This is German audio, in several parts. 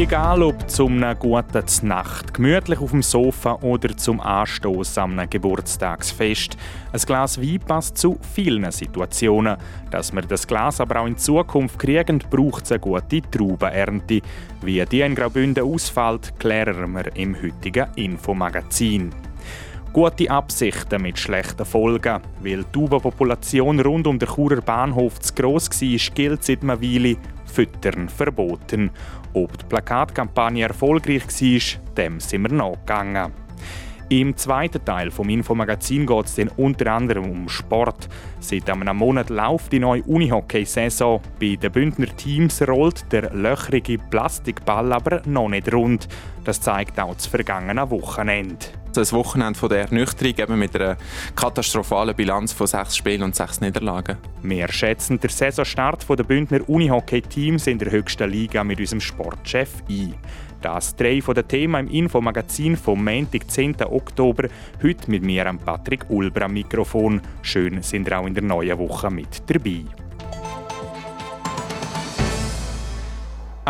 Egal ob zum einer guten Nacht, gemütlich auf dem Sofa oder zum Anstoß am Geburtstagsfest. Ein Glas Wein passt zu vielen Situationen. Dass wir das Glas aber auch in Zukunft kriegen, braucht es eine gute Traubenernte. Wie die in Graubünden ausfällt, klären wir im heutigen Infomagazin. Gute Absichten mit schlechten Folgen. Weil die Taubenpopulation rund um den Churer Bahnhof zu gross war, gilt seit einer Weile Füttern verboten. Ob die Plakatkampagne erfolgreich war, dem sind wir nachgegangen. Im zweiten Teil vom Infomagazin geht es unter anderem um Sport. Seit einem Monat läuft die neue Unihockey-Saison. Bei den Bündner Teams rollt der löchrige Plastikball aber noch nicht rund. Das zeigt auch das vergangene Wochenende. Das Wochenende von der Ernüchterung eben mit einer katastrophalen Bilanz von sechs Spielen und sechs Niederlagen. Wir schätzen den Saisonstart der Bündner Unihockey-Teams in der höchsten Liga mit unserem Sportchef ein. Das drei von den Themen im Infomagazin vom Montag, 10. Oktober. Heute mit mir, Patrick Ulber, am Mikrofon. Schön sind ihr auch in der neuen Woche mit dabei.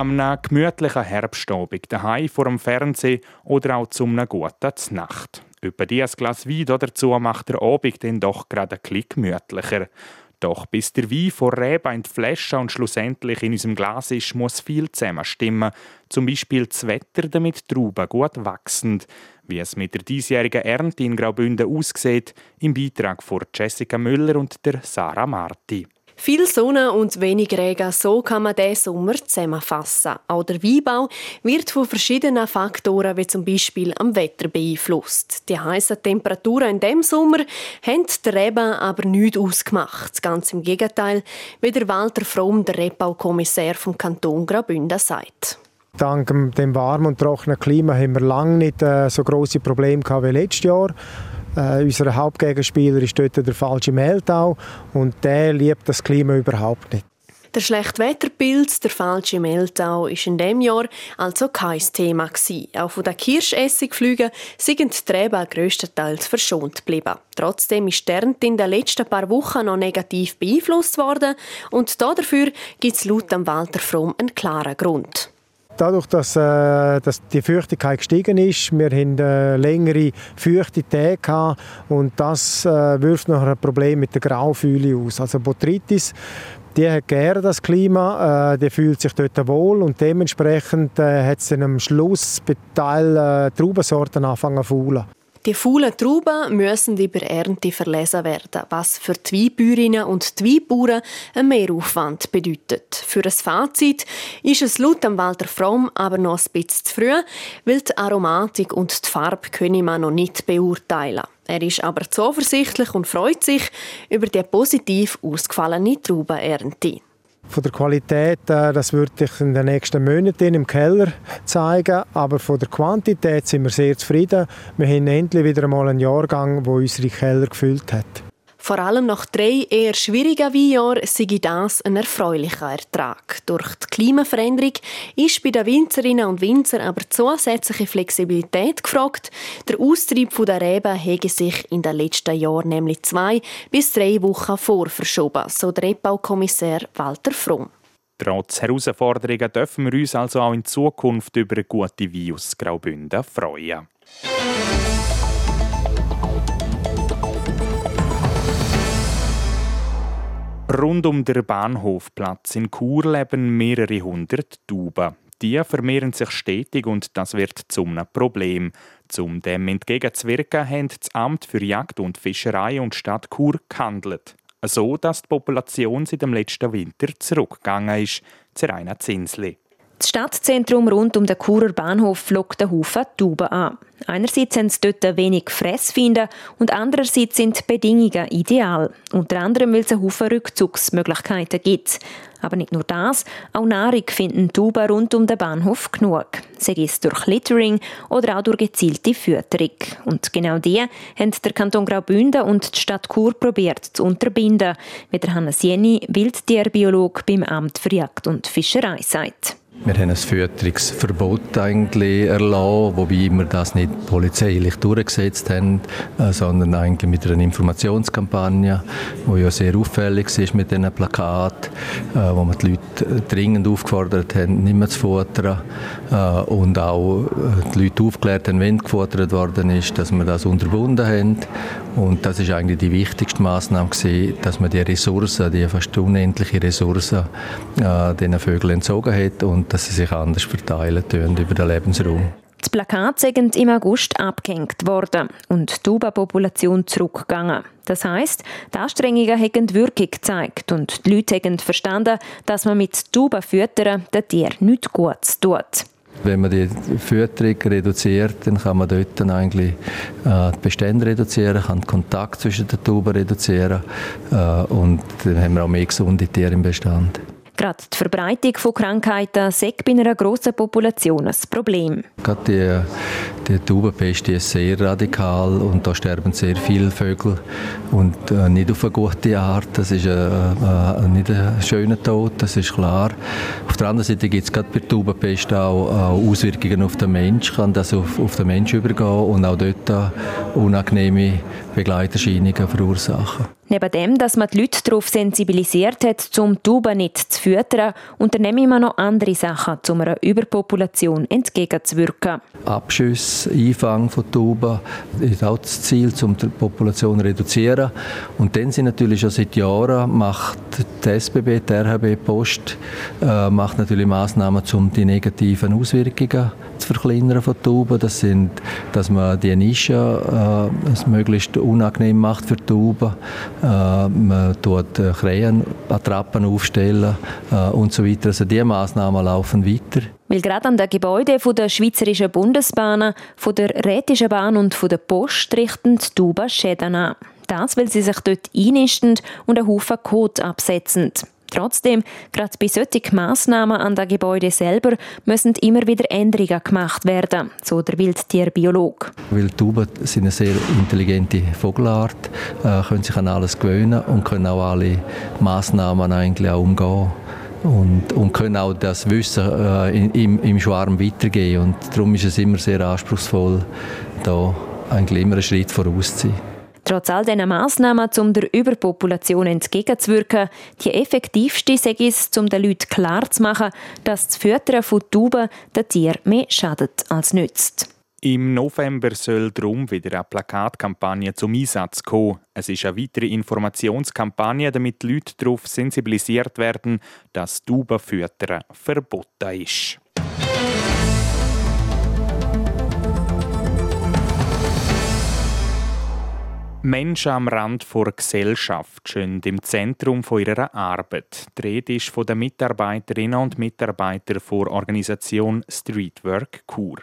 Am gemütlichen Herbstabend daheim vor dem Fernsehen oder auch zum einer guten Nacht. Über dieses Glas Wein dazu macht der Abend dann doch gerade ein bisschen gemütlicher. Doch bis der Wein vor Reben in die Flasche und schlussendlich in unserem Glas ist, muss viel zusammenstimmen. Zum Beispiel das Wetter, damit Trauben gut wachsen. Wie es mit der diesjährigen Ernte in Graubünden aussieht, im Beitrag von Jessica Müller und der Sarah Marti. Viel Sonne und wenig Regen, so kann man diesen Sommer zusammenfassen. Auch der Weinbau wird von verschiedenen Faktoren, wie zum Beispiel am Wetter, beeinflusst. Die heißen Temperaturen in dem Sommer haben die Reben aber nicht ausgemacht. Ganz im Gegenteil, wie der Walter Fromm, der Rebbaukommissär vom Kanton Graubünden, sagt. Dank dem warmen und trockenen Klima haben wir lange nicht äh, so große Probleme wie letztes Jahr. Äh, unser Hauptgegenspieler ist dort der falsche Mehltau und der liebt das Klima überhaupt nicht. Der schlechte Wetterpilz, der falsche Mehltau, ist in dem Jahr also kein Thema gewesen. Auch von den Kirschessigflügen sind die Reben grösstenteils verschont geblieben. Trotzdem ist der Ernte in den letzten paar Wochen noch negativ beeinflusst worden und dafür gibt es laut Walter Fromm einen klaren Grund dadurch, dass, äh, dass die Feuchtigkeit gestiegen ist, wir haben äh, längere feuchte Tage und das äh, wirft noch ein Problem mit der Graufühle aus. Also Botrytis, die hat gerne das Klima, äh, die fühlt sich dort wohl und dementsprechend äh, hat sie am Schluss bei Teil äh, Traubensorten anfangen zu faulen. Die faulen Trauben müssen über Ernte verlesen werden, was für die Weinbäuerinnen und Weinbauern einen Mehraufwand bedeutet. Für ein Fazit ist es laut Walter Fromm aber noch ein bisschen zu früh, weil die Aromatik und die Farbe können man noch nicht beurteilen. Er ist aber zuversichtlich und freut sich über die positiv ausgefallene Traubenernte. Von der Qualität, das würde ich in den nächsten Monaten im Keller zeigen, aber von der Quantität sind wir sehr zufrieden. Wir haben endlich wieder einmal einen Jahrgang, wo unsere Keller gefüllt hat. Vor allem nach drei eher schwierigen Weinjahren sei das ein erfreulicher Ertrag. Durch die Klimaveränderung ist bei den Winzerinnen und Winzern aber zusätzliche Flexibilität gefragt. Der Austrieb der Reben hege sich in den letzten Jahren nämlich zwei bis drei Wochen vorverschoben, so der Rebbaukommissär Walter Fromm. Trotz Herausforderungen dürfen wir uns also auch in Zukunft über gute aus Graubünden freuen. Rund um den Bahnhofplatz in Chur leben mehrere hundert Tauben. Die vermehren sich stetig und das wird zum Problem. Zum dem entgegenzuwirken, haben das Amt für Jagd und Fischerei und Stadt Chur gehandelt. So, dass die Population seit dem letzten Winter zurückgegangen ist. Zeraina Zinsli. Das Stadtzentrum rund um den Churer Bahnhof flockt einen Haufen Tauben an. Einerseits haben sie dort wenig Fressfinden und andererseits sind die Bedingungen ideal. Unter anderem, weil es einen Haufen Rückzugsmöglichkeiten gibt. Aber nicht nur das, auch Nahrung finden Tuba rund um den Bahnhof genug. Sei es durch Littering oder auch durch gezielte Fütterung. Und genau die haben der Kanton Graubünden und die Stadt Chur probiert zu unterbinden, wie der Hannes Jenny, Wildtierbiolog beim Amt für Jagd und Fischerei sagt. Wir haben ein Fütterungsverbot eigentlich erlassen, wobei wir das nicht polizeilich durchgesetzt haben, äh, sondern eigentlich mit einer Informationskampagne, die ja sehr auffällig ist mit diesen Plakaten, äh, wo wir die Leute dringend aufgefordert haben, nicht mehr zu futtern äh, und auch die Leute aufgeklärt haben, wenn gefuttert worden ist, dass wir das unterbunden haben. Und das ist eigentlich die wichtigste Maßnahme dass man die Ressourcen, die fast unendliche Ressourcen, den Vögeln entzogen hat und dass sie sich anders verteilen über den Lebensraum. Das Plakat sind im August abgehängt worden und die Tuba-Population zurückgegangen. Das heisst, die Anstrengungen haben Wirkung gezeigt und die Leute haben verstanden, dass man mit Tuba füttern den Tieren nichts Gutes tut. Wenn man die Fütterung reduziert, dann kann man dort dann eigentlich äh, die Bestände reduzieren, kann den Kontakt zwischen den Tuben reduzieren äh, und dann haben wir auch mehr gesunde Tiere im Bestand. Gerade die Verbreitung von Krankheiten ist bei einer grossen Population ein Problem. Gerade die, die Taubenpest ist sehr radikal und da sterben sehr viele Vögel und äh, nicht auf eine gute Art. Das ist äh, äh, nicht ein schöner Tod, das ist klar. Auf der anderen Seite gibt es gerade bei der Taubenpest auch, auch, Auswirkungen auf den Menschen, kann das auf, auf den Menschen übergehen und auch dort äh, unangenehme Begleiterscheinungen verursachen. Neben dem, dass man die Leute darauf sensibilisiert hat, zum Tauben nicht zu füttern, unternehmen wir noch andere Sachen, um einer Überpopulation entgegenzuwirken. Abschüsse, Einfang von Tauben ist auch das Ziel, um die Population zu reduzieren. Und dann sind natürlich schon seit Jahren macht die SBB, die RHB Post, äh, macht natürlich Maßnahmen, um die negativen Auswirkungen zu verkleinern von Tauben. Das sind, dass man die Nische äh, möglichst unangenehm macht für Tauben man tut äh, Krähenattrappen aufstellen äh, und so weiter. Also diese Massnahmen laufen weiter. Weil gerade an den Gebäuden der Schweizerischen Bundesbahnen, von der Rätischen Bahn und von der Post richten die Tuba Schäden an. Das, weil sie sich dort einnisten und einen Haufen Kot absetzen. Trotzdem, gerade bei solchen Massnahmen an den Gebäuden selber müssen immer wieder Änderungen gemacht werden, so der Wildtierbiolog. Wildtauben sind eine sehr intelligente Vogelart, äh, können sich an alles gewöhnen und können auch alle Massnahmen eigentlich auch umgehen. Und, und können auch das Wissen äh, im, im Schwarm weitergeben. Und darum ist es immer sehr anspruchsvoll, da eigentlich immer einen Schritt voraus zu sein. Trotz all diesen Massnahmen, um der Überpopulation entgegenzuwirken, die effektivste sei es, um den Leuten klarzumachen, dass das Füttern von Tauben den Tieren mehr schadet als nützt. Im November soll darum wieder eine Plakatkampagne zum Einsatz kommen. Es ist eine weitere Informationskampagne, damit die Leute darauf sensibilisiert werden, dass Taubenfüttern verboten ist. Menschen am Rand der Gesellschaft stehen im Zentrum ihrer Arbeit. Die Rede ist von den Mitarbeiterinnen und Mitarbeitern der Organisation Streetwork Kur.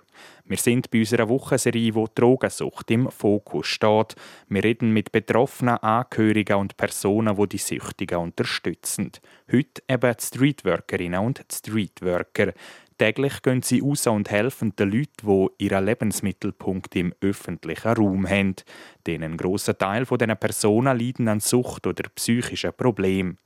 Wir sind bei unserer Wochenserie, wo Drogensucht im Fokus steht. Wir reden mit betroffenen Angehörigen und Personen, die die Süchtigen unterstützen. Heute eben die Streetworkerinnen und Streetworker. Täglich gehen sie raus und helfen den Leuten, die ihren Lebensmittelpunkt im öffentlichen Raum haben. Denn ein grosser Teil dieser Personen leiden an Sucht oder psychischen Problemen.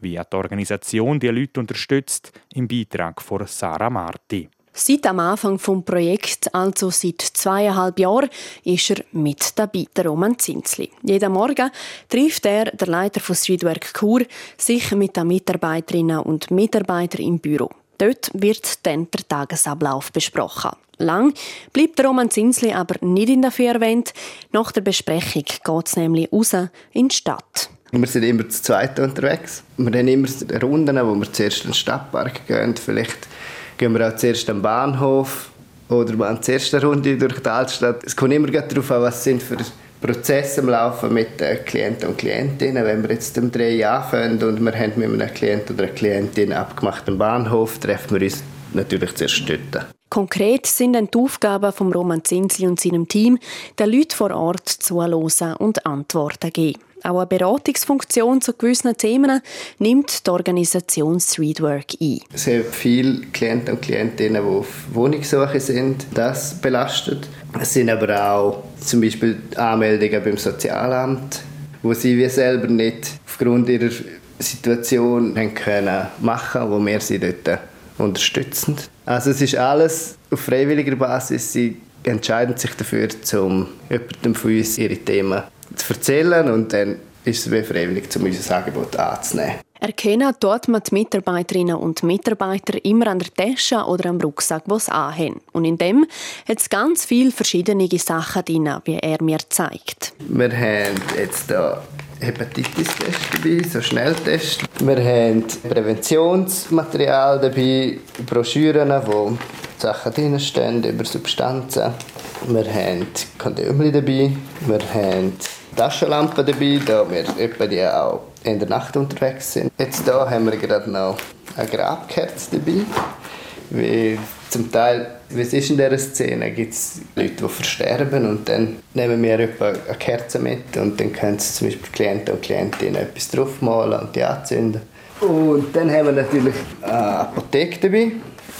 Wie hat die Organisation die Leute unterstützt? Im Beitrag von Sarah Marti. Seit am Anfang des Projekts, also seit zweieinhalb Jahren, ist er mit dabei, der Roman Zinsli. Jeden Morgen trifft er, der Leiter von Streetwork Kur, sich mit den Mitarbeiterinnen und Mitarbeitern im Büro. Dort wird dann der Tagesablauf besprochen. Lang bleibt Roman Zinsli aber nicht in der erwähnt. Nach der Besprechung geht es nämlich raus in die Stadt. Wir sind immer zu zweit unterwegs. Wir haben immer Runden, wo wir zuerst in den Stadtpark gehen. Vielleicht gehen wir auch zuerst am Bahnhof oder machen zuerst eine Runde durch die Altstadt. Es kommt immer darauf an, was sind für Prozesse am Laufen mit den Klienten und Klientinnen. Wenn wir jetzt um drei anfangen und wir haben mit einem Klienten oder einer Klientin abgemacht am Bahnhof, treffen wir uns natürlich zuerst dort. Konkret sind dann die Aufgaben von Roman Zinsli und seinem Team, den Leuten vor Ort zuhören und Antworten geben. Auch eine Beratungsfunktion zu gewissen Themen nimmt die Organisation Streetwork ein. Sehr viele Klienten und Klientinnen, die auf Wohnungssuche sind, das belastet. Es sind aber auch zum Beispiel Anmeldungen beim Sozialamt, wo sie wie selber nicht aufgrund ihrer Situation haben können machen, wo wir sie dort unterstützen. Also es ist alles auf freiwilliger Basis. Sie entscheiden sich dafür, um jemandem von uns ihre Themen zu erzählen und dann ist es wie freiwillig, um unser Angebot anzunehmen. Erkennen dort man die Mitarbeiterinnen und Mitarbeiter immer an der Tasche oder am Rucksack, sie anhaben. Und in dem hat es ganz viele verschiedene Sachen drin, wie er mir zeigt. Wir haben jetzt hier Hepatitis-Test dabei, so Schnelltest. Wir haben Präventionsmaterial dabei, Broschüren, wo Sachen drinstehen über Substanzen. Wir haben Kondome dabei, wir haben Taschenlampen dabei, da wir etwa die auch in der Nacht unterwegs sind. Jetzt hier haben wir gerade noch eine Grabkerze dabei, weil zum Teil, wie es ist in dieser Szene, gibt es Leute, die versterben und dann nehmen wir etwa eine Kerze mit und dann können sie zum Beispiel Klienten und Klientinnen etwas draufmalen und die anzünden. Und dann haben wir natürlich eine Apotheke dabei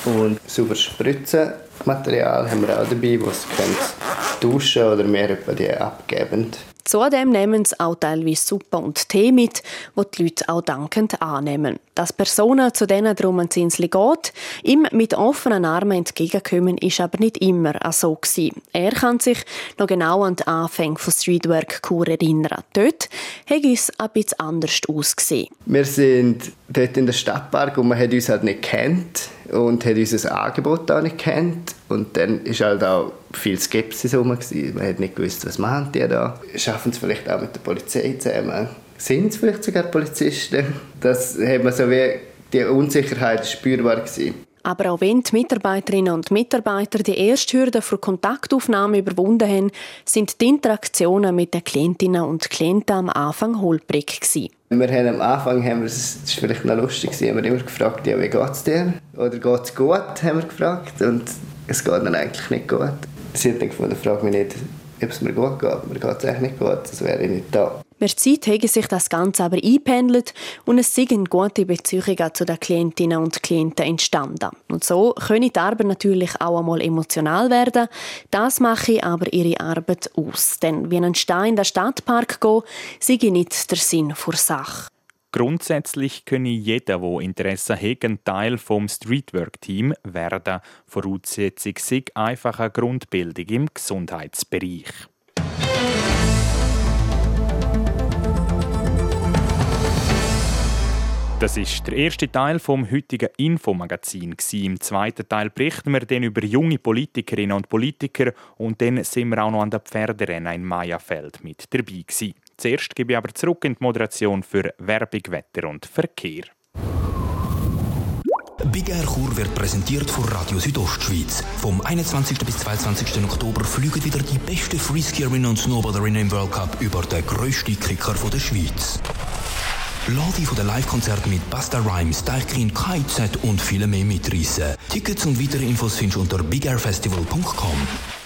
und sauberes Spritzenmaterial haben wir auch dabei, das sie duschen oder mehr etwa die abgeben. Zudem nehmen sie auch teilweise Suppe und Tee mit, wo die Leute auch dankend annehmen. Dass Personen, zu denen darum ins Insel geht, ihm mit offenen Armen entgegenkommen, ist aber nicht immer so gewesen. Er kann sich noch genau an die Anfänge von Streetwork Kur erinnern. Dort hat es ein bisschen anders ausgesehen. Wir sind dort in der Stadtpark und man hat uns halt nicht kennt und hat unser Angebot auch nicht kennt und dann ist halt auch viel Skepsis herum. Man hat nicht gewusst, was machen die da. Schaffen sie vielleicht auch mit der Polizei zusammen? Sind es vielleicht sogar Polizisten? Das hat man so wie die Unsicherheit spürbar gewesen. Aber auch wenn die Mitarbeiterinnen und Mitarbeiter die erste Hürde für Kontaktaufnahme überwunden haben, sind die Interaktionen mit den Klientinnen und Klienten am Anfang holprig gewesen. Wir haben am Anfang, haben wir, das ist vielleicht noch lustig, haben wir immer gefragt, ja, wie geht es dir? Oder geht es gut, haben wir gefragt. Und es geht dann eigentlich nicht gut. Sie hat dann gefunden, frag mich nicht, ob es mir gut geht. Mir geht es eigentlich nicht gut, sonst wäre ich nicht da. Mit der Zeit hat sich das Ganze aber eingependelt und es sind gute Beziehungen zu den Klientinnen und Klienten entstanden. Und so können die Arbeit natürlich auch einmal emotional werden. Das mache aber ihre Arbeit aus. Denn wie ein Stein in den Stadtpark gehen, sei nicht der Sinn der Sache. Grundsätzlich könne jeder, der Interesse hat, Teil vom Streetwork-Team werden. Voraussetzung sei einfach Grundbildung im Gesundheitsbereich. Das ist der erste Teil vom heutigen Infomagazin. Im zweiten Teil berichten wir dann über junge Politikerinnen und Politiker und dann sind wir auch noch an der Pferderennen in Mayafeld mit dabei gewesen. Zuerst gebe ich aber zurück in die Moderation für Werbung, Wetter und Verkehr. Big Air Chur wird präsentiert von Radio Südostschweiz. Vom 21. bis 22. Oktober fliegen wieder die besten Freeskierinnen und Snowboarderinnen im World Cup über den grössten Kicker der Schweiz. Lade von den Live-Konzerten mit Basta Rhymes, Deichkind, KIZ und viele mehr mitreißen. Tickets und weitere Infos findest du unter bigairfestival.com.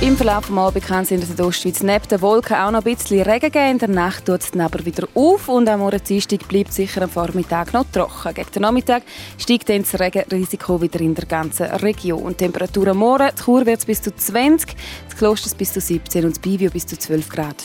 im Verlauf des Abends kann es in der Südostschweiz neben den Wolken auch noch ein bisschen Regen geben. In der Nacht tut es dann aber wieder auf und am morgen Dienstag bleibt sicher am Vormittag noch trocken. Gegen den Nachmittag steigt dann das Regenrisiko wieder in der ganzen Region. Temperatur am Morgen, die Chur wird bis zu 20, das Kloster bis zu 17 und das Bivio bis zu 12 Grad.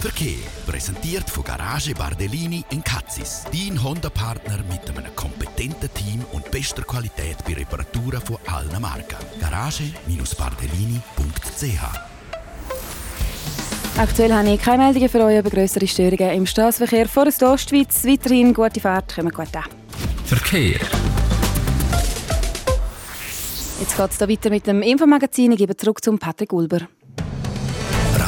Verkehr präsentiert von Garage Bardellini in Katzis. Dein Honda-Partner mit einem kompetenten Team und bester Qualität bei Reparaturen von allen Marken. Garage-bardellini.ch Aktuell habe ich keine Meldungen für euch über größere Störungen im Straßenverkehr vor der Ostschweiz. Weiterhin gute Fahrt, kommen gut an. Verkehr. Jetzt geht es weiter mit dem Infomagazin. Ich gebe zurück zum Patrick Ulber.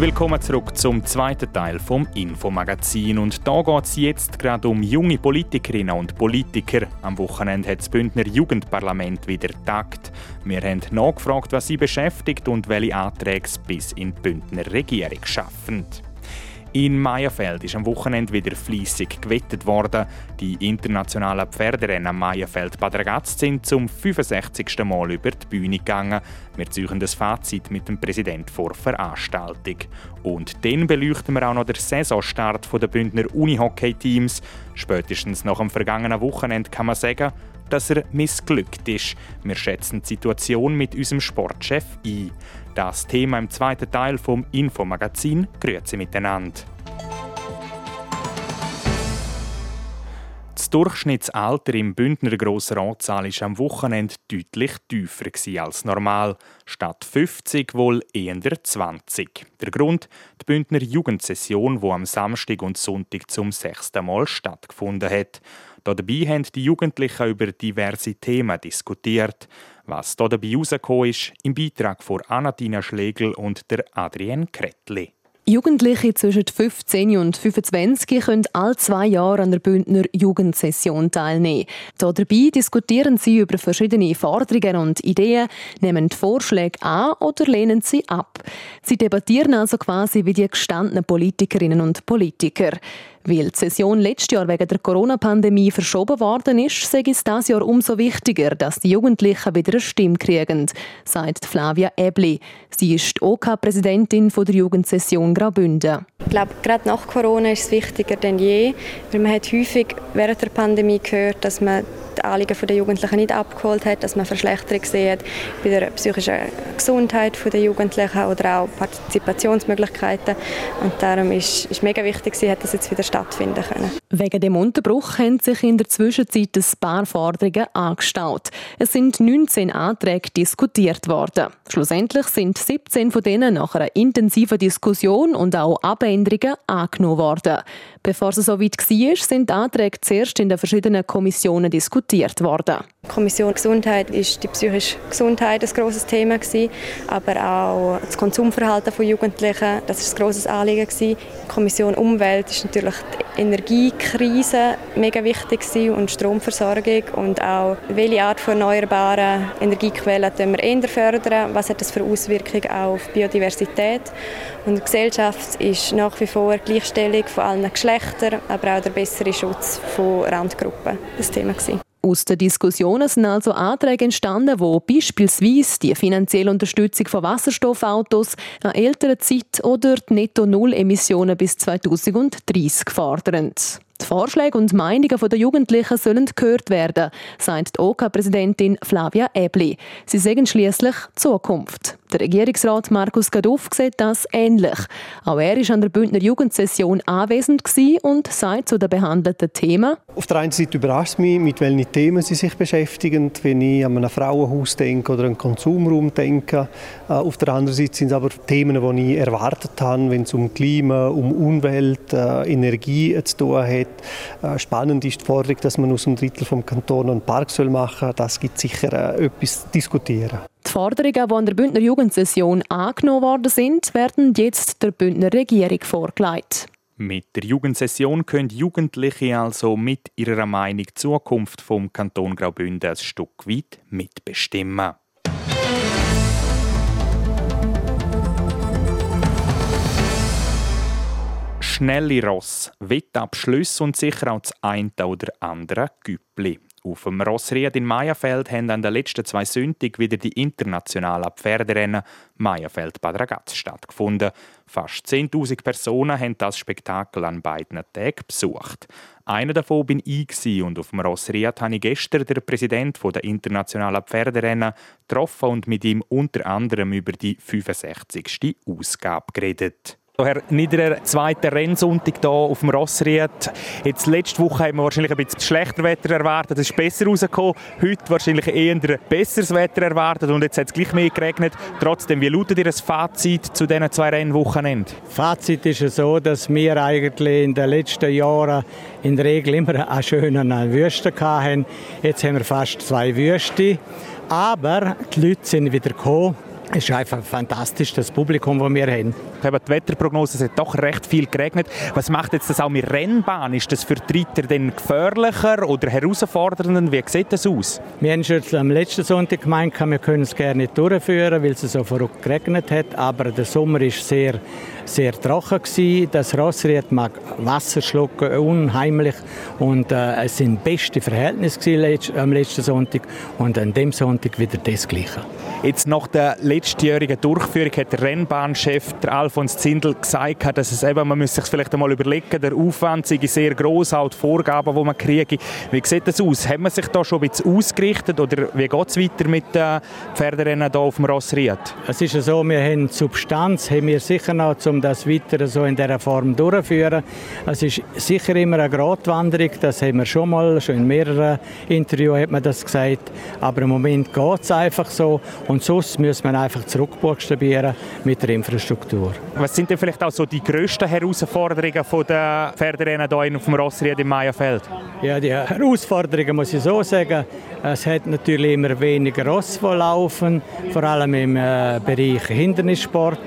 Willkommen zurück zum zweiten Teil vom Infomagazin. Und da geht es jetzt gerade um junge Politikerinnen und Politiker. Am Wochenende hat das Bündner Jugendparlament wieder tagt. Wir haben nachgefragt, was sie beschäftigt und welche Anträge bis in die Bündner Regierung schaffen. In Meierfeld ist am Wochenende wieder fließig gewettet worden. Die internationalen Pferderennen am Meierfeld Bad Ragaz sind zum 65. Mal über die Bühne gegangen. Wir ziehen das Fazit mit dem Präsident vor Veranstaltung. Und dann beleuchten wir auch noch den Saisonstart der Bündner Unihockey-Teams. Spätestens nach dem vergangenen Wochenende kann man sagen, dass er missglückt ist. Wir schätzen die Situation mit unserem Sportchef ein. Das Thema im zweiten Teil vom Infomagazin Grüezi miteinander. Das Durchschnittsalter im Bündner Grossratssaal war am Wochenende deutlich tiefer als normal. Statt 50 wohl eher 20. Der Grund? Die Bündner Jugendsession, die am Samstag und Sonntag zum sechsten Mal stattgefunden hat. Dabei haben die Jugendlichen über diverse Themen diskutiert. Was hier dabei herausgekommen ist, im Beitrag von Anatina Schlegel und der Adrienne Kretli. Jugendliche zwischen 15 und 25 können alle zwei Jahre an der Bündner Jugendsession teilnehmen. Dabei diskutieren sie über verschiedene Forderungen und Ideen, nehmen Vorschläge an oder lehnen sie ab. Sie debattieren also quasi wie die gestandenen Politikerinnen und Politiker. Weil die Session letztes Jahr wegen der Corona-Pandemie verschoben worden ist, sei es dieses Jahr umso wichtiger, dass die Jugendlichen wieder eine Stimme kriegen, sagt Flavia Ebli. Sie ist OK-Präsidentin OK der Jugendsession Graubünden. Ich glaube, gerade nach Corona ist es wichtiger denn je, weil man hat häufig während der Pandemie gehört, dass man die Anliegen der Jugendlichen nicht abgeholt hat, dass man Verschlechterung sieht bei der psychischen Gesundheit der Jugendlichen oder auch Partizipationsmöglichkeiten. Und darum ist es mega wichtig, dass das jetzt wieder stattfinden können. Wegen dem Unterbruch haben sich in der Zwischenzeit ein paar Forderungen angestaut. Es sind 19 Anträge diskutiert worden. Schlussendlich sind 17 von denen nach einer intensiven Diskussion und auch Abänderungen angenommen worden. Bevor es so weit war, sind die Anträge zuerst in den verschiedenen Kommissionen diskutiert worden. Die Kommission Gesundheit ist die psychische Gesundheit ein grosses Thema gewesen, aber auch das Konsumverhalten von Jugendlichen, das ist ein grosses Anliegen gewesen. Die Kommission Umwelt ist natürlich die Energiekrise mega wichtig gewesen und Stromversorgung und auch welche Art von erneuerbaren Energiequellen wir eher fördern, was hat das für Auswirkungen auf Biodiversität? Und Gesellschaft ist nach wie vor Gleichstellung von allen Geschlechtern, aber auch der bessere Schutz von Randgruppen. Das Thema gewesen. Aus den Diskussionen sind also Anträge entstanden, wo beispielsweise die finanzielle Unterstützung von Wasserstoffautos, eine ältere Zeit oder die Netto-Null-Emissionen bis 2030 fordern. Die Vorschläge und Meinungen der Jugendlichen sollen gehört werden, sagt die OK-Präsidentin Flavia Ebli. Sie sagen schließlich Zukunft. Der Regierungsrat Markus Gaduff sieht das ähnlich. Auch er war an der Bündner Jugendsession anwesend und sagt zu den behandelten Themen. Auf der einen Seite überrascht mich, mit welchen Themen sie sich beschäftigen, wenn ich an ein Frauenhaus denke oder einen Konsumraum denke. Äh, auf der anderen Seite sind es aber Themen, die ich erwartet habe, wenn es um Klima, um Umwelt, äh, Energie zu tun hat. Äh, spannend ist die Forderung, dass man aus einem Drittel vom Kanton einen Park machen soll. Das gibt sicher etwas zu diskutieren. Die Forderungen, die an der Bündner Jugendsession angenommen worden sind, werden jetzt der Bündner Regierung vorgelegt. Mit der Jugendsession können Jugendliche also mit ihrer Meinung die Zukunft vom Kanton Graubünden ein Stück weit mitbestimmen. Schnelle Ross, Wettabschlüsse und sicher auch das eine oder andere Güppli. Auf dem Rossried in Meierfeld haben an den letzten zwei Sonntagen wieder die internationalen Pferderennen Meierfeld-Bad Ragaz stattgefunden. Fast 10.000 Personen haben das Spektakel an beiden Tagen besucht. Einer davon bin ich und auf dem Rossried habe ich gestern den Präsidenten der internationalen Pferderennen getroffen und mit ihm unter anderem über die 65. Ausgabe geredet. Herr Niederer, zweiter Rennsonntag hier auf dem Rossried. Jetzt letzte Woche haben wir wahrscheinlich ein bisschen schlechter Wetter erwartet. Es ist besser rausgekommen. Heute wahrscheinlich eher besseres Wetter erwartet und jetzt hat es gleich mehr geregnet. Trotzdem, wie lautet Ihr Fazit zu diesen zwei Rennwochenenden? Fazit ist so, dass wir eigentlich in den letzten Jahren in der Regel immer einen schönen Wüste hatten. Jetzt haben wir fast zwei Wüste. Aber die Leute sind wieder gekommen es ist einfach fantastisch, das Publikum, das wir haben. die Wetterprognose, es hat doch recht viel geregnet. Was macht jetzt das auch mit Rennbahn? Ist das für die Reiter denn gefährlicher oder herausfordernder? Wie sieht das aus? Wir haben schon am letzten Sonntag gemeint, wir können es gerne nicht durchführen, weil es so verrückt geregnet hat. Aber der Sommer ist sehr, sehr trocken gewesen. Das Rossried mag Wasser schlucken, unheimlich. Und äh, es sind beste Verhältnisse am letzten Sonntag. Und an dem Sonntag wieder das Gleiche. Jetzt nach der letztjährigen Durchführung hat der Rennbahnchef der Alfons Zindel gesagt, dass es eben, man müsse sich vielleicht einmal überlegen, der Aufwand sei sehr groß, auch die Vorgaben, die man kriege. Wie sieht das aus? Haben wir sich da schon ein bisschen ausgerichtet oder wie geht es weiter mit den Pferderennen hier auf dem Rossried? Es ist so, wir haben Substanz, haben wir sicher noch, um das weiter so in dieser Form durchzuführen. Es ist sicher immer eine Gratwanderung, das haben wir schon mal, schon in mehreren Interviews hat man das gesagt, aber im Moment geht es einfach so und sonst müssen wir einfach zurückbuchstabieren mit der Infrastruktur. Was sind denn vielleicht auch so die grössten Herausforderungen der Pferderennen hier auf dem Rossried im Meierfeld? Ja, die Herausforderungen muss ich so sagen. Es hat natürlich immer weniger Ross, die laufen, vor allem im äh, Bereich Hindernissport.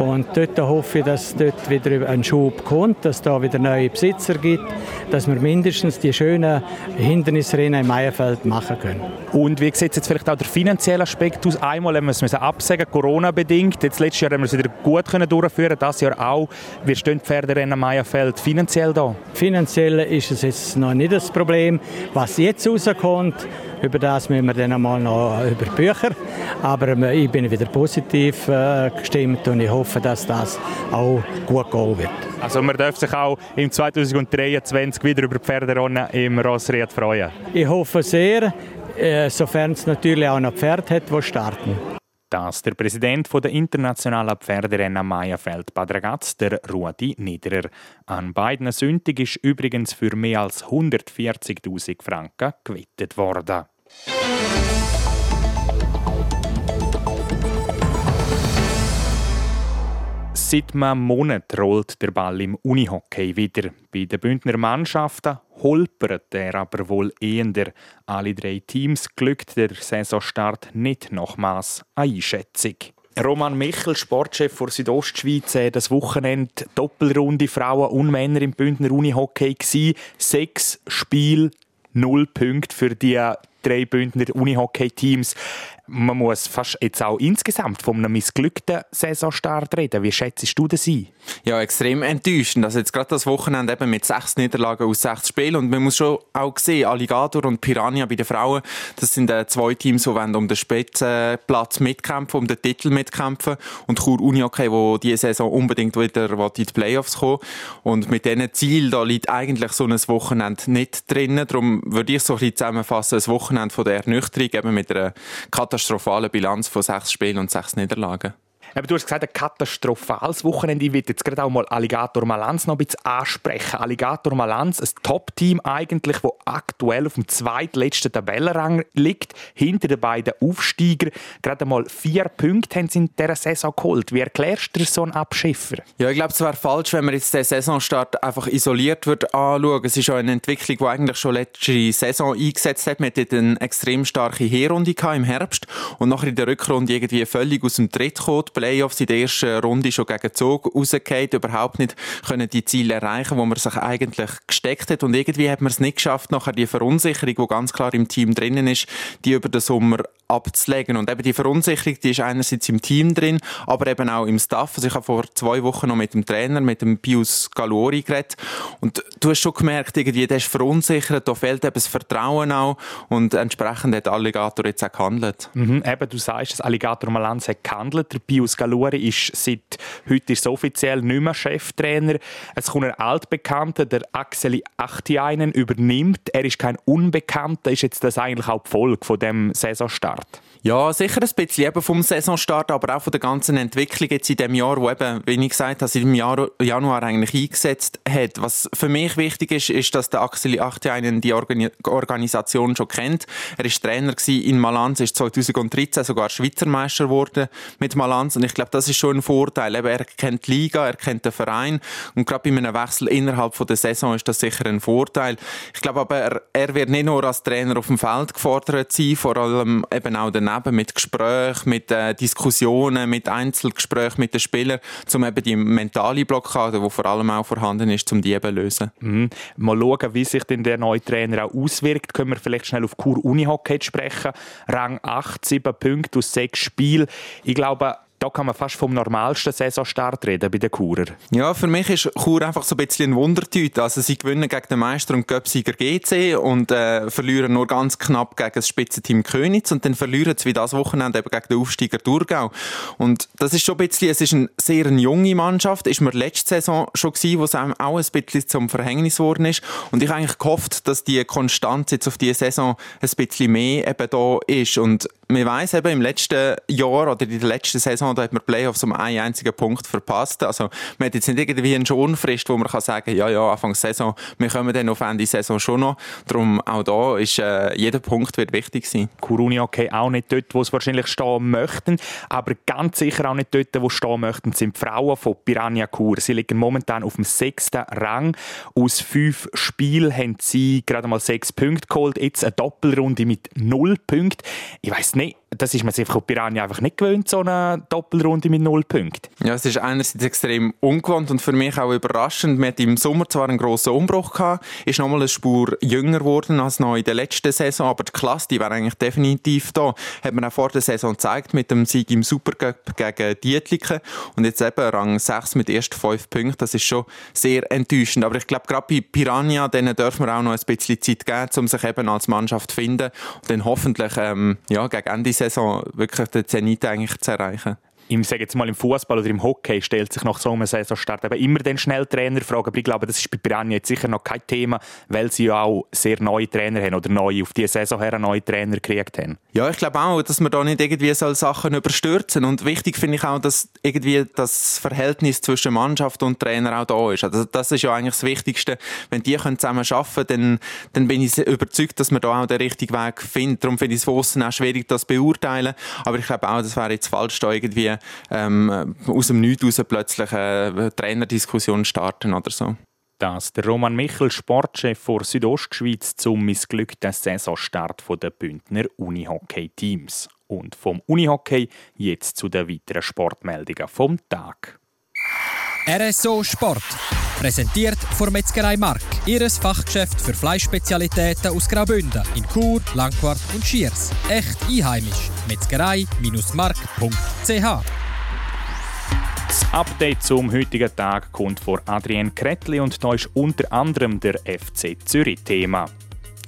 Und dort hoffe ich, dass dort wieder ein Schub kommt, dass es da wieder neue Besitzer gibt, dass wir mindestens die schönen Hindernisrennen im Meierfeld machen können. Und wie sieht jetzt vielleicht auch der finanzielle Aspekt aus? Einmal haben wir es absagen, Corona-bedingt. Jetzt letztes Jahr haben wir es wieder gut können durchführen, das Jahr auch. Wie stehen die Pferderennen im Meierfeld finanziell da? Finanziell ist es jetzt noch nicht das Problem. Was jetzt rauskommt, über das müssen wir dann einmal noch über Bücher. Aber äh, ich bin wieder positiv äh, gestimmt und ich hoffe, dass das auch gut gehen wird. Also man darf sich auch im 2023 wieder über Pferderennen im Rossried freuen? Ich hoffe sehr, äh, sofern es natürlich auch noch Pferd hat, die starten. Das der Präsident der internationalen Pferderennen Meierfeld Bad Ragaz, der Rudi Niederer. An beiden Sündig ist übrigens für mehr als 140.000 Franken gewettet worden. Seit einem Monat rollt der Ball im Unihockey wieder. Bei den Bündner Mannschaften holpert er aber wohl eher. Alle drei Teams glückt der Saisonstart nicht nochmals eine Einschätzung. Roman Michel, Sportchef der Südostschweiz, das Wochenende Doppelrunde Frauen und Männer im Bündner Unihockey. Sechs Spiele, null Punkte für die drei Bündner Unihockey-Teams man muss fast jetzt auch insgesamt von einem missglückten Saisonstart reden. Wie schätzt du das ein? Ja, extrem enttäuschend. Also jetzt gerade das Wochenende eben mit sechs Niederlagen aus sechs Spielen und man muss schon auch sehen, Alligator und Piranha bei den Frauen, das sind äh, zwei Teams, die um den Spitzenplatz mitkämpfen, um den Titel mitkämpfen und Chur Unihockey, wo diese Saison unbedingt wieder in die Playoffs kommen und mit diesen Ziel da liegt eigentlich so ein Wochenende nicht drin. Darum würde ich so ein bisschen zusammenfassen, ein Wochenende von der Ernüchterung eben mit einer Katastrophe katastrophale Bilanz von sechs Spielen und sechs Niederlagen. Aber du hast gesagt, ein katastrophales Wochenende. Ich will jetzt gerade auch mal Alligator Malanz noch ein bisschen ansprechen. Alligator Malanz, ein Top-Team eigentlich, das aktuell auf dem zweitletzten Tabellenrang liegt, hinter den beiden Aufsteigern. Gerade mal vier Punkte haben sie in dieser Saison geholt. Wie erklärst du so einen Abschiffer? Ja, ich glaube, es wäre falsch, wenn man jetzt den Saisonstart einfach isoliert wird anschauen. Es ist auch eine Entwicklung, die eigentlich schon letzte Saison eingesetzt hat. Man hatte eine extrem starke Herrunde im Herbst und nachher in der Rückrunde irgendwie völlig aus dem Tritt gekommen Playoffs in der ersten Runde schon gegen Zug rausgefallen, überhaupt nicht können die Ziele erreichen, wo man sich eigentlich gesteckt hat. Und irgendwie hat man es nicht geschafft, nachher die Verunsicherung, die ganz klar im Team drinnen ist, die über den Sommer abzulegen. Und eben die Verunsicherung, die ist einerseits im Team drin, aber eben auch im Staff. Also ich habe vor zwei Wochen noch mit dem Trainer, mit dem Pius Galori geredet und du hast schon gemerkt, irgendwie, der ist verunsichert, da fehlt eben das Vertrauen auch und entsprechend hat Alligator jetzt auch gehandelt. Mhm, eben, du sagst, das Alligator Malanz hat gehandelt. Der Pius Galori ist seit heute ist offiziell nicht mehr Cheftrainer. Es kommt ein Altbekannter, der Axeli Achtiainen, übernimmt. Er ist kein Unbekannter. Ist jetzt das eigentlich auch die Folge von dem Saisonstart? start. Ja, sicher ein bisschen eben vom Saisonstart, aber auch von der ganzen Entwicklung jetzt in dem Jahr, wo eben, wie ich gesagt habe, im Jahr, Januar eigentlich eingesetzt hat. Was für mich wichtig ist, ist, dass der Axel Achteinen die Organi Organisation schon kennt. Er ist Trainer in Malanz, ist 2013 sogar Schweizer Meister geworden mit Malanz und ich glaube, das ist schon ein Vorteil. Eben, er kennt die Liga, er kennt den Verein und gerade bei einem Wechsel innerhalb von der Saison ist das sicher ein Vorteil. Ich glaube aber, er, er wird nicht nur als Trainer auf dem Feld gefordert sein, vor allem eben auch daneben mit Gesprächen, mit äh, Diskussionen, mit Einzelgesprächen mit den Spielern, um eben die mentale Blockade, die vor allem auch vorhanden ist, um die eben lösen. Mhm. Mal schauen, wie sich denn der neue Trainer auch auswirkt. Können wir vielleicht schnell auf Kur Unihockey sprechen. Rang 8, 7 Punkte aus 6 Spielen. Ich glaube, da kann man fast vom normalsten Saisonstart reden bei den Churer. Ja, für mich ist Chur einfach so ein bisschen ein Wundertüte. Also sie gewinnen gegen den Meister und Göpsieger GC und äh, verlieren nur ganz knapp gegen das Spitzenteam Königs und dann verlieren sie wie das Wochenende eben gegen den Aufsteiger Thurgau. Und das ist schon ein bisschen, es ist eine sehr junge Mannschaft, ist mir letzte Saison schon gewesen, wo es einem auch ein bisschen zum Verhängnis geworden ist. Und ich eigentlich gehofft, dass die Konstanz jetzt auf diese Saison ein bisschen mehr eben da ist und man weiß eben, im letzten Jahr oder in der letzten Saison, da hat man Playoffs um einen einzigen Punkt verpasst. Also, man hat jetzt nicht irgendwie eine Schonfrist, wo man kann sagen, ja, ja, Anfang Saison, wir kommen dann auf Ende Saison schon noch. Darum, auch da ist, äh, jeder Punkt wird wichtig sein. Kuruni, okay, auch nicht dort, wo sie wahrscheinlich stehen möchten, aber ganz sicher auch nicht dort, wo sie stehen möchten, sind die Frauen von Piranha Kur. Sie liegen momentan auf dem sechsten Rang. Aus fünf Spielen haben sie gerade mal sechs Punkte geholt. Jetzt eine Doppelrunde mit null Punkten. Ich weiß nicht, Mais das ist man sich auf Piranha einfach nicht gewöhnt, so eine Doppelrunde mit null Punkten. Ja, es ist einerseits extrem ungewohnt und für mich auch überraschend. Man hat im Sommer zwar einen grossen Umbruch gehabt, ist nochmal eine Spur jünger geworden als noch in der letzten Saison, aber die Klasse, die wäre eigentlich definitiv da. Hat man auch vor der Saison gezeigt mit dem Sieg im Supercup gegen Dietliken und jetzt eben Rang 6 mit erst 5 Punkten. Das ist schon sehr enttäuschend. Aber ich glaube, gerade bei Piranha, denen dürfen wir auch noch ein bisschen Zeit geben, um sich eben als Mannschaft zu finden und dann hoffentlich ähm, ja, gegen Ende Saison wirklich den Zenit eigentlich zu erreichen im, sage jetzt mal, im Fußball oder im Hockey stellt sich nach so einem Saisonstart eben immer den schnell Trainer fragen. Aber ich glaube, das ist bei Piranha jetzt sicher noch kein Thema, weil sie ja auch sehr neue Trainer haben oder neu auf diese Saison her neue Trainer gekriegt haben. Ja, ich glaube auch, dass man da nicht irgendwie so Sachen überstürzen und wichtig finde ich auch, dass irgendwie das Verhältnis zwischen Mannschaft und Trainer auch da ist. Also das ist ja eigentlich das Wichtigste. Wenn die können zusammen arbeiten dann, dann bin ich überzeugt, dass man da auch den richtigen Weg findet. Darum finde ich es von auch schwierig, das beurteilen. Aber ich glaube auch, das wäre jetzt falsch, da irgendwie ähm, aus dem Nichts raus plötzlich eine Trainerdiskussion starten oder so. Das der Roman Michel, Sportchef der Südostschweiz, zum missglückten Saisonstart der Bündner Unihockey-Teams. Und vom Unihockey jetzt zu den weiteren Sportmeldungen vom Tag. RSO Sport. Präsentiert von Metzgerei Mark. Ihres Fachgeschäft für Fleischspezialitäten aus Graubünden in Chur, Langquart und Schiers. Echt einheimisch. Metzgerei-mark.ch das Update zum heutigen Tag kommt von Adrian Kretli und da ist unter anderem der FC Zürich Thema.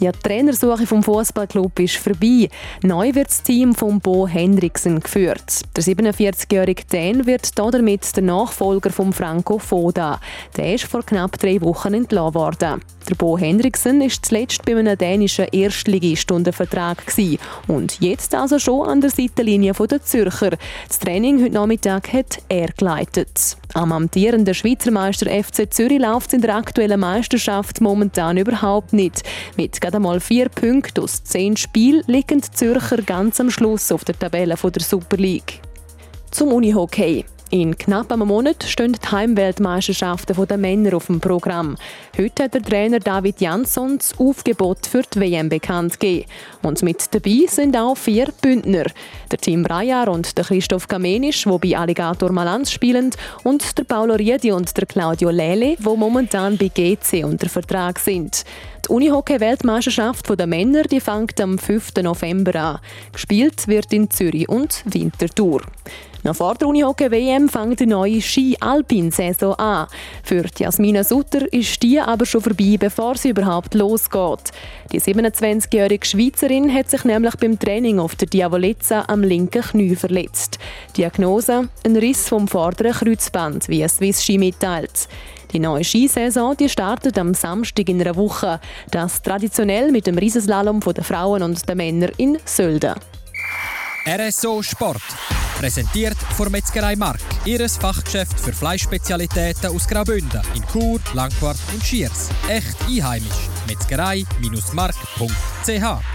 Ja, die Trainersuche vom Fußballclub ist vorbei. Neu wird das Team von Bo Hendricksen geführt. Der 47-jährige Dan wird damit der Nachfolger von Franco Foda. Der ist vor knapp drei Wochen entlassen worden. Der Bo Hendricksen ist zuletzt bei einem dänischen Erstligist unter Vertrag und jetzt also schon an der Seitenlinie der Zürcher. Das Training heute Nachmittag hat er geleitet. Am amtierenden Schweizer Meister FC Zürich läuft in der aktuellen Meisterschaft momentan überhaupt nicht. Mit gerade mal vier Punkten aus zehn Spielen liegen die Zürcher ganz am Schluss auf der Tabelle der Super League. Zum Unihockey. In knapp einem Monat stehen die Heimweltmeisterschaften der Männer auf dem Programm. Heute hat der Trainer David Jansson das Aufgebot für die WM bekannt gegeben. Und mit dabei sind auch vier Bündner. Der Tim Breyer und der Christoph Kamenisch, die bei Alligator Malanz spielen, und der Paolo Riedi und der Claudio Lele, die momentan bei GC unter Vertrag sind. Die Unihockey-Weltmeisterschaft der Männer die fängt am 5. November an. Gespielt wird in Zürich und Winterthur. Nach vor der Unihockey-WM fängt die neue Ski-Alpin-Saison an. Für Jasmina Sutter ist die aber schon vorbei, bevor sie überhaupt losgeht. Die 27-jährige Schweizerin hat sich nämlich beim Training auf der Diavolezza am linken Knie verletzt. Diagnose: ein Riss vom vorderen Kreuzband, wie es Swiss Ski mitteilt. Die neue Skisaison die startet am Samstag in einer Woche. Das traditionell mit dem Riesenslalom der Frauen und der Männer in Sölden. RSO Sport. Präsentiert von Metzgerei Mark. Ihres Fachgeschäft für Fleischspezialitäten aus Graubünden in Chur, Langquart und Schiers. Echt einheimisch. Metzgerei-mark.ch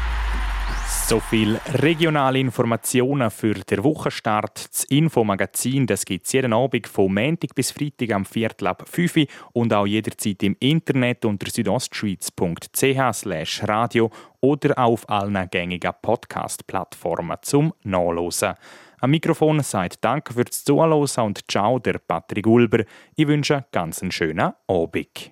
So viel regionale Informationen für den Wochenstart. Das Infomagazin das gibt es jeden Abend von Montag bis Freitag am Viertel ab 5 Uhr und auch jederzeit im Internet unter südostschweiz.ch radio oder auf allen gängigen Podcast-Plattformen zum Nachlesen. Am Mikrofon sagt Danke fürs Zuhören und Ciao, der Patrick Ulber. Ich wünsche einen ganz schönen Abend.